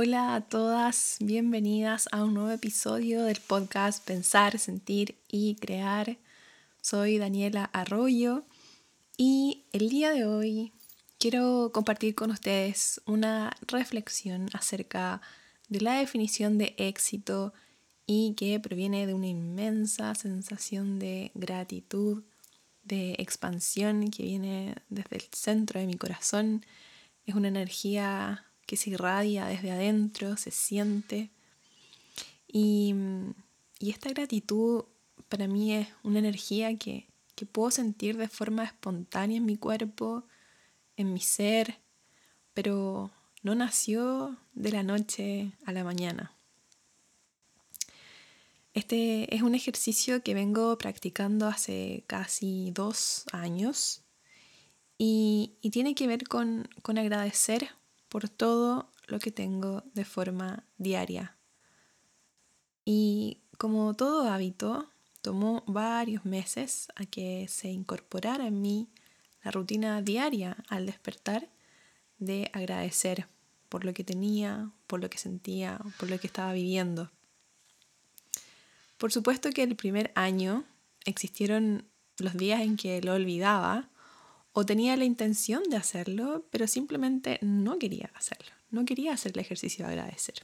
Hola a todas, bienvenidas a un nuevo episodio del podcast Pensar, Sentir y Crear. Soy Daniela Arroyo y el día de hoy quiero compartir con ustedes una reflexión acerca de la definición de éxito y que proviene de una inmensa sensación de gratitud, de expansión que viene desde el centro de mi corazón. Es una energía que se irradia desde adentro, se siente. Y, esta gratitud para mí es una energía que, que puedo sentir de forma espontánea en mi cuerpo, en mi ser, pero no nació de la noche a la mañana. Este es un ejercicio que vengo practicando hace casi dos años y, y tiene que ver con, con agradecer por todo lo que tengo de forma diaria. Y como todo hábito, tomó varios meses a que se incorporara en mí la rutina diaria al despertar de agradecer por lo que tenía, por lo que sentía, por lo que estaba viviendo. Por supuesto que el primer año existieron los días en que lo olvidaba o tenía la intención de hacerlo, pero simplemente no quería hacerlo, no quería hacer el ejercicio de agradecer.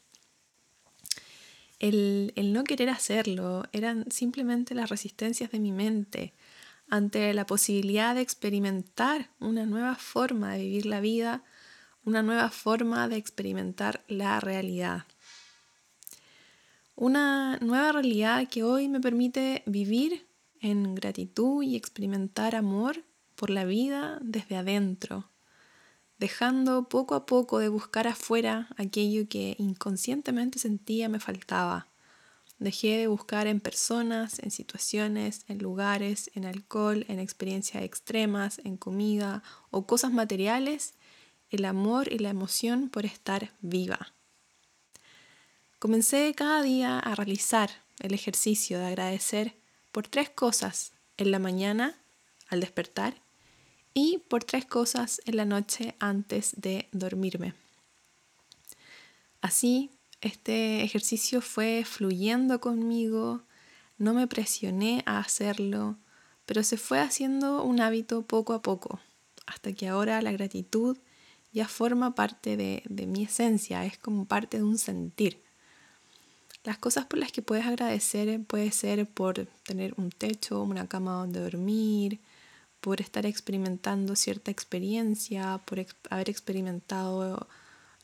El, el, no querer hacerlo eran simplemente las resistencias de mi mente ante la posibilidad de experimentar una nueva forma de vivir la vida, una nueva forma de experimentar la realidad. Una nueva realidad que hoy me permite vivir en gratitud y experimentar amor por la vida desde adentro, dejando poco a poco de buscar afuera aquello que inconscientemente sentía me faltaba. Dejé de buscar en personas, en situaciones, en lugares, en alcohol, en experiencias extremas, en comida o cosas materiales, el amor y la emoción por estar viva. Comencé cada día a realizar el ejercicio de agradecer por tres cosas en la mañana, al despertar, y por tres cosas en la noche antes de dormirme. Así, este ejercicio fue fluyendo conmigo, no me presioné a hacerlo, pero se fue haciendo un hábito poco a poco, hasta que ahora la gratitud ya forma parte de, de mi esencia, es como parte de un sentir. Las cosas por las que puedes agradecer puede ser por tener un techo, una cama donde dormir, por estar experimentando cierta experiencia, por haber experimentado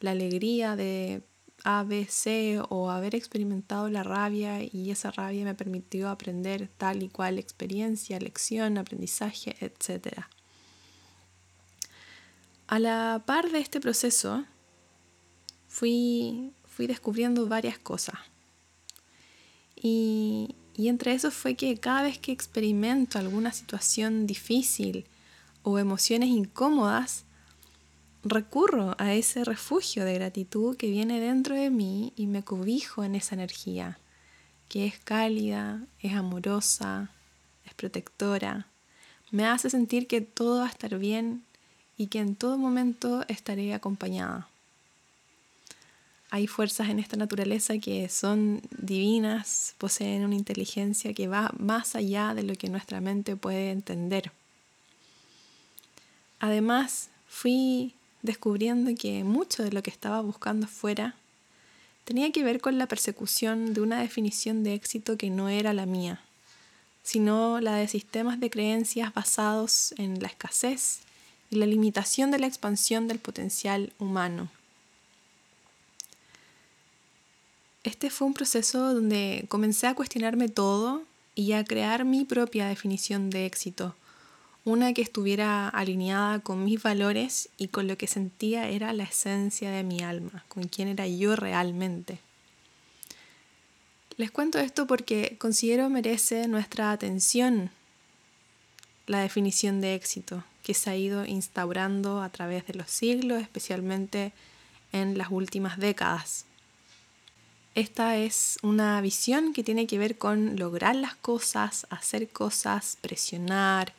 la alegría de ABC o haber experimentado la rabia y esa rabia me permitió aprender tal y cual experiencia, lección, aprendizaje, etc. A la par de este proceso fui, fui descubriendo varias cosas. Y, y entre eso fue que cada vez que experimento alguna situación difícil o emociones incómodas, recurro a ese refugio de gratitud que viene dentro de mí y me cobijo en esa energía, que es cálida, es amorosa, es protectora, me hace sentir que todo va a estar bien y que en todo momento estaré acompañada. Hay fuerzas en esta naturaleza que son divinas, poseen una inteligencia que va más allá de lo que nuestra mente puede entender. Además, fui descubriendo que mucho de lo que estaba buscando fuera tenía que ver con la persecución de una definición de éxito que no era la mía, sino la de sistemas de creencias basados en la escasez y la limitación de la expansión del potencial humano. Este fue un proceso donde comencé a cuestionarme todo y a crear mi propia definición de éxito, una que estuviera alineada con mis valores y con lo que sentía era la esencia de mi alma, con quién era yo realmente. Les cuento esto porque considero merece nuestra atención la definición de éxito que se ha ido instaurando a través de los siglos, especialmente en las últimas décadas. Esta es una visión que tiene que ver con lograr las cosas, hacer cosas, presionar,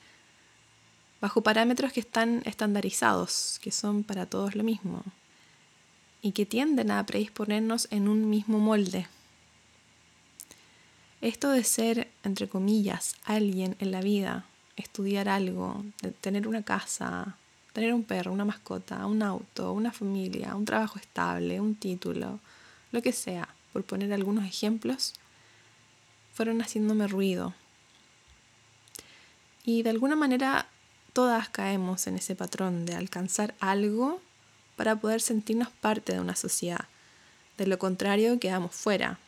bajo parámetros que están estandarizados, que son para todos lo mismo. y que tienden a predisponernos en un mismo molde. Esto de ser, entre comillas, alguien en la vida, estudiar algo, tener una casa, tener un perro, una mascota, un auto, una familia, un trabajo estable, un título, lo que sea, por poner algunos ejemplos, fueron haciéndome ruido. Y de alguna manera todas caemos en ese patrón de alcanzar algo para poder sentirnos parte de una sociedad. De lo contrario, quedamos fuera.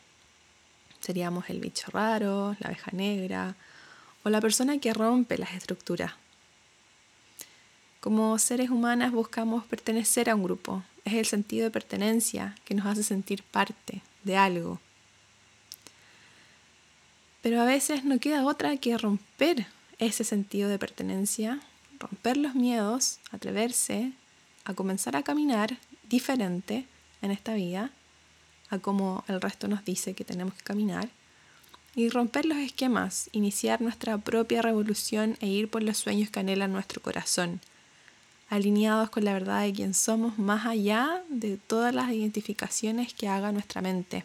Seríamos el bicho raro, la abeja negra o la persona que rompe las estructuras. Como seres humanas buscamos pertenecer a un grupo. Es el sentido de pertenencia que nos hace sentir parte de algo. Pero a veces no queda otra que romper ese sentido de pertenencia, romper los miedos, atreverse a comenzar a caminar diferente en esta vida, a como el resto nos dice que tenemos que caminar, y romper los esquemas, iniciar nuestra propia revolución e ir por los sueños que anhelan nuestro corazón, alineados con la verdad de quién somos más allá de todas las identificaciones que haga nuestra mente.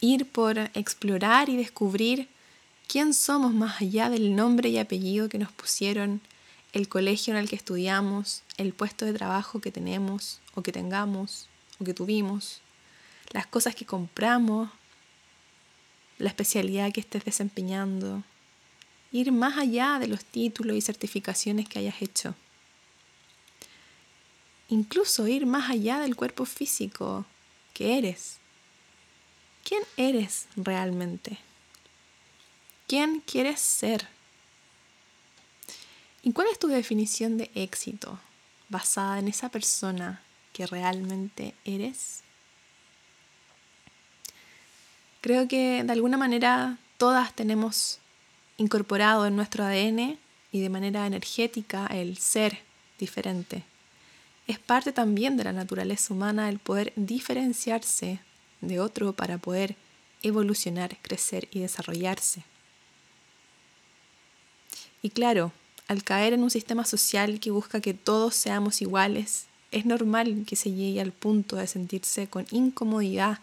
Ir por explorar y descubrir quién somos más allá del nombre y apellido que nos pusieron, el colegio en el que estudiamos, el puesto de trabajo que tenemos o que tengamos o que tuvimos, las cosas que compramos, la especialidad que estés desempeñando, ir más allá de los títulos y certificaciones que hayas hecho. Incluso ir más allá del cuerpo físico que eres. ¿Quién eres realmente? ¿Quién quieres ser? ¿Y cuál es tu definición de éxito basada en esa persona que realmente eres? Creo que de alguna manera todas tenemos incorporado en nuestro ADN y de manera energética el ser diferente. Es parte también de la naturaleza humana el poder diferenciarse de otro para poder evolucionar, crecer y desarrollarse. Y claro, al caer en un sistema social que busca que todos seamos iguales, es normal que se llegue al punto de sentirse con incomodidad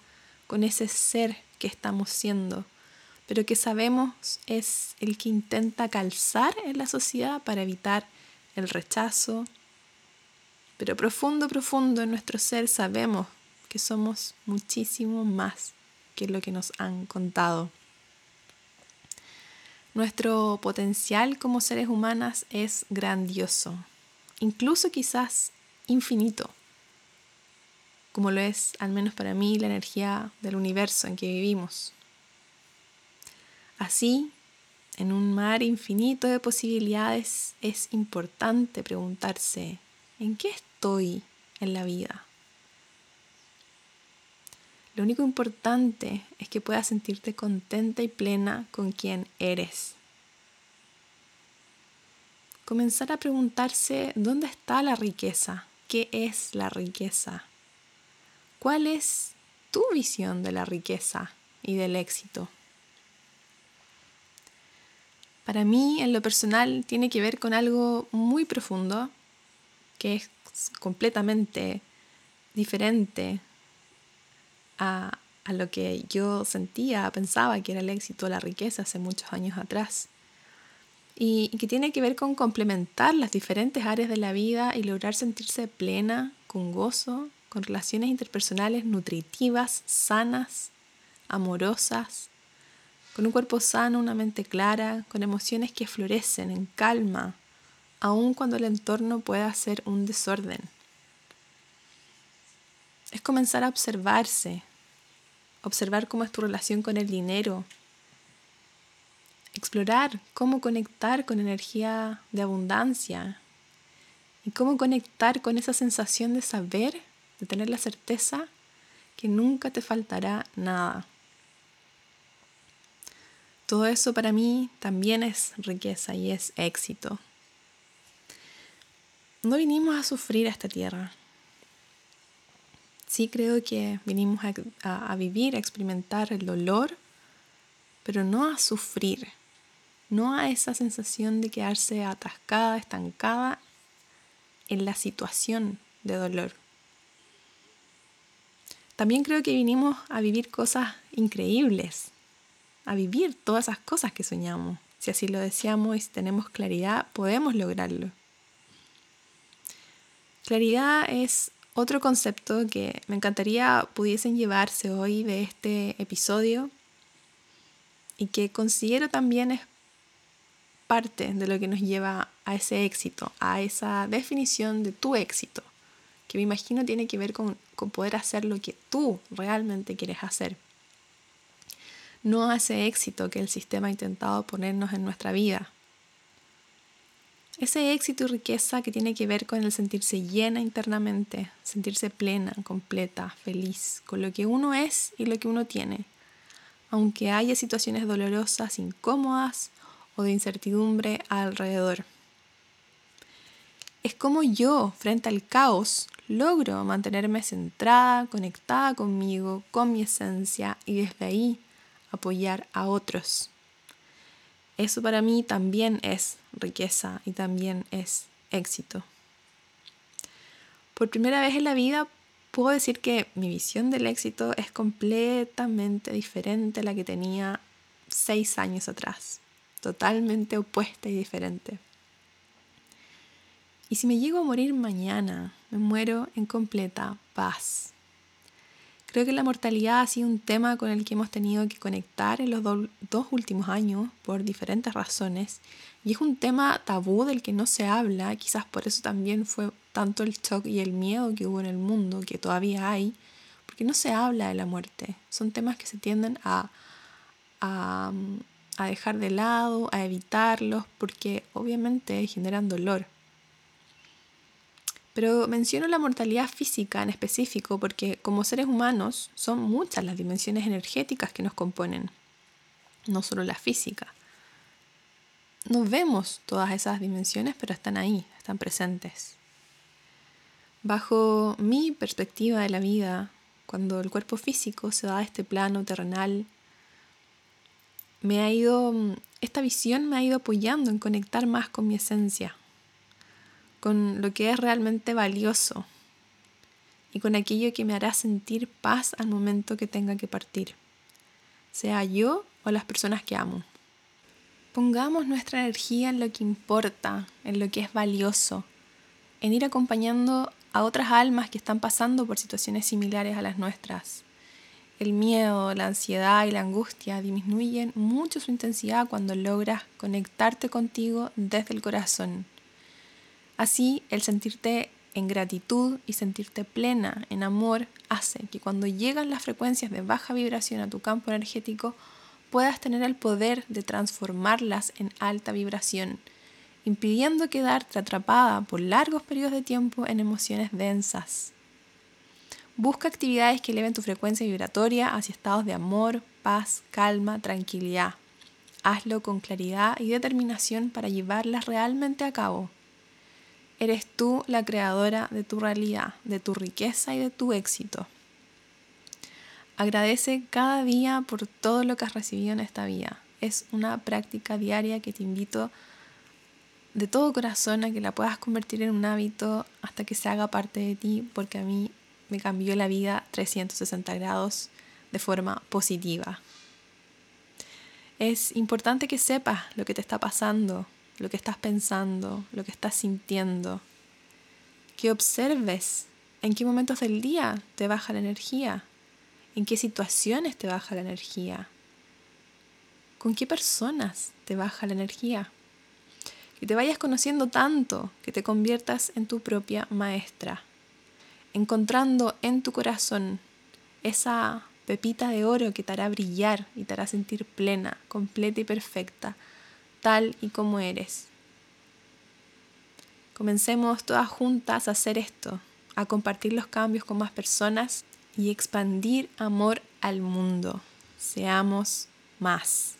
con ese ser que estamos siendo, pero que sabemos es el que intenta calzar en la sociedad para evitar el rechazo. Pero profundo, profundo en nuestro ser sabemos que somos muchísimo más que lo que nos han contado. Nuestro potencial como seres humanas es grandioso, incluso quizás infinito, como lo es, al menos para mí, la energía del universo en que vivimos. Así, en un mar infinito de posibilidades, es importante preguntarse, ¿en qué estoy en la vida? Lo único importante es que puedas sentirte contenta y plena con quien eres. Comenzar a preguntarse dónde está la riqueza, qué es la riqueza, cuál es tu visión de la riqueza y del éxito. Para mí, en lo personal, tiene que ver con algo muy profundo, que es completamente diferente a, lo que yo sentía, pensaba que era el éxito, la riqueza hace muchos años atrás. Y, y, que tiene que ver con complementar las diferentes áreas de la vida y lograr sentirse plena, con gozo, con relaciones interpersonales nutritivas, sanas, amorosas, con un cuerpo sano, una mente clara, con emociones que florecen en calma, aun cuando el entorno pueda ser un desorden es comenzar a observarse, observar cómo es tu relación con el dinero, explorar cómo conectar con energía de abundancia y cómo conectar con esa sensación de saber, de tener la certeza que nunca te faltará nada. Todo eso para mí también es riqueza y es éxito. No vinimos a sufrir a esta tierra, Sí creo que vinimos a, vivir, a experimentar el dolor, pero no a sufrir, no a esa sensación de quedarse atascada, estancada en la situación de dolor, también creo que vinimos a vivir cosas increíbles, a vivir todas esas cosas que soñamos. Si así lo deseamos y si tenemos claridad, podemos lograrlo. Claridad es otro concepto que me encantaría pudiesen llevarse hoy de este episodio y que considero también es parte de lo que nos lleva a ese éxito, a esa definición de tu éxito, que me imagino tiene que ver con, poder hacer lo que tú realmente quieres hacer. No a ese éxito que el sistema ha intentado ponernos en nuestra vida. Ese éxito y riqueza que tiene que ver con el sentirse llena internamente, sentirse plena, completa, feliz, con lo que uno es y lo que uno tiene. Aunque haya situaciones dolorosas, incómodas o de incertidumbre alrededor. Es como yo, frente al caos, logro mantenerme centrada, conectada conmigo, con mi esencia y desde ahí apoyar a otros. Eso para mí también es riqueza y también es éxito. Por primera vez en la vida puedo decir que mi visión del éxito es completamente diferente a la que tenía seis años atrás totalmente opuesta y diferente. Y si me llego a morir mañana, me muero en completa paz. Creo que la mortalidad ha sido un tema con el que hemos tenido que conectar en los dos últimos años por diferentes razones. Y es un tema tabú del que no se habla, quizás por eso también fue tanto el shock y el miedo que hubo en el mundo, que todavía hay, porque no se habla de la muerte. Son temas que se tienden a, a dejar de lado, a evitarlos, porque obviamente generan dolor. Pero menciono la mortalidad física en específico porque como seres humanos son muchas las dimensiones energéticas que nos componen, no solo la física. No vemos todas esas dimensiones, pero están ahí, están presentes. Bajo mi perspectiva de la vida, cuando el cuerpo físico se da a este plano terrenal me ha ido, esta visión me ha ido apoyando en conectar más con mi esencia, con lo que es realmente valioso y con aquello que me hará sentir paz al momento que tenga que partir, sea yo o las personas que amo. Pongamos nuestra energía en lo que importa, en lo que es valioso, en ir acompañando a otras almas que están pasando por situaciones similares a las nuestras el miedo, la ansiedad y la angustia disminuyen mucho su intensidad cuando logras conectarte contigo desde el corazón. Así, el sentirte en gratitud y sentirte plena en amor hace que cuando llegan las frecuencias de baja vibración a tu campo energético, puedas tener el poder de transformarlas en alta vibración, impidiendo quedarte atrapada por largos periodos de tiempo en emociones densas. Busca actividades que eleven tu frecuencia vibratoria hacia estados de amor, paz, calma, tranquilidad. Hazlo con claridad y determinación para llevarlas realmente a cabo. Eres tú la creadora de tu realidad, de tu riqueza y de tu éxito. Agradece cada día por todo lo que has recibido en esta vida. Es una práctica diaria que te invito de todo corazón a que la puedas convertir en un hábito hasta que se haga parte de ti, porque a mí me cambió la vida 360 grados de forma positiva. Es importante que sepas lo que te está pasando, lo que estás pensando, lo que estás sintiendo, que observes en qué momentos del día te baja la energía, en qué situaciones te baja la energía, con qué personas te baja la energía. Que te vayas conociendo tanto que te conviertas en tu propia maestra encontrando en tu corazón esa pepita de oro que te hará brillar y te hará sentir plena, completa y perfecta, tal y como eres. Comencemos todas juntas a hacer esto, a compartir los cambios con más personas y expandir amor al mundo. Seamos más.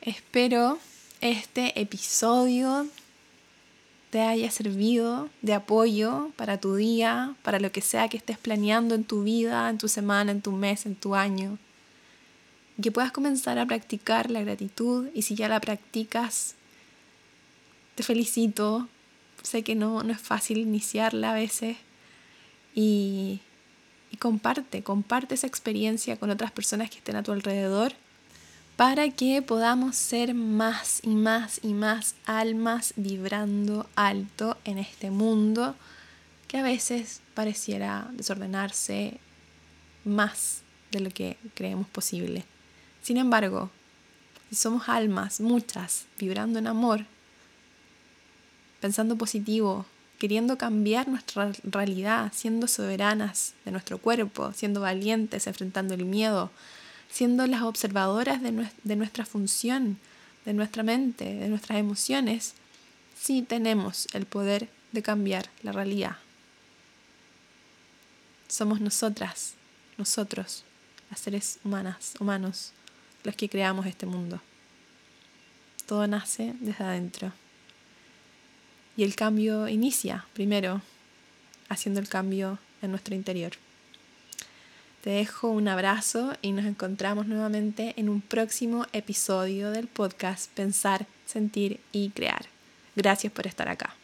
Espero este episodio te haya servido de apoyo para tu día, para lo que sea que estés planeando en tu vida, en tu semana, en tu mes, en tu año. Que puedas comenzar a practicar la gratitud y si ya la practicas, te felicito. Sé que no, no es fácil iniciarla a veces y y comparte, comparte esa experiencia con otras personas que estén a tu alrededor para que podamos ser más y más y más almas vibrando alto en este mundo que a veces pareciera desordenarse más de lo que creemos posible. Sin embargo, si somos almas, muchas, vibrando en amor, pensando positivo, queriendo cambiar nuestra realidad, siendo soberanas de nuestro cuerpo, siendo valientes, enfrentando el miedo, siendo las observadoras de, nuestra función, de nuestra mente, de nuestras emociones, sí tenemos el poder de cambiar la realidad. Somos nosotras, nosotros, las seres humanas, humanos, los que creamos este mundo. Todo nace desde adentro. Y el cambio inicia primero haciendo el cambio en nuestro interior. Te dejo un abrazo y nos encontramos nuevamente en un próximo episodio del podcast Pensar, Sentir y Crear. Gracias por estar acá.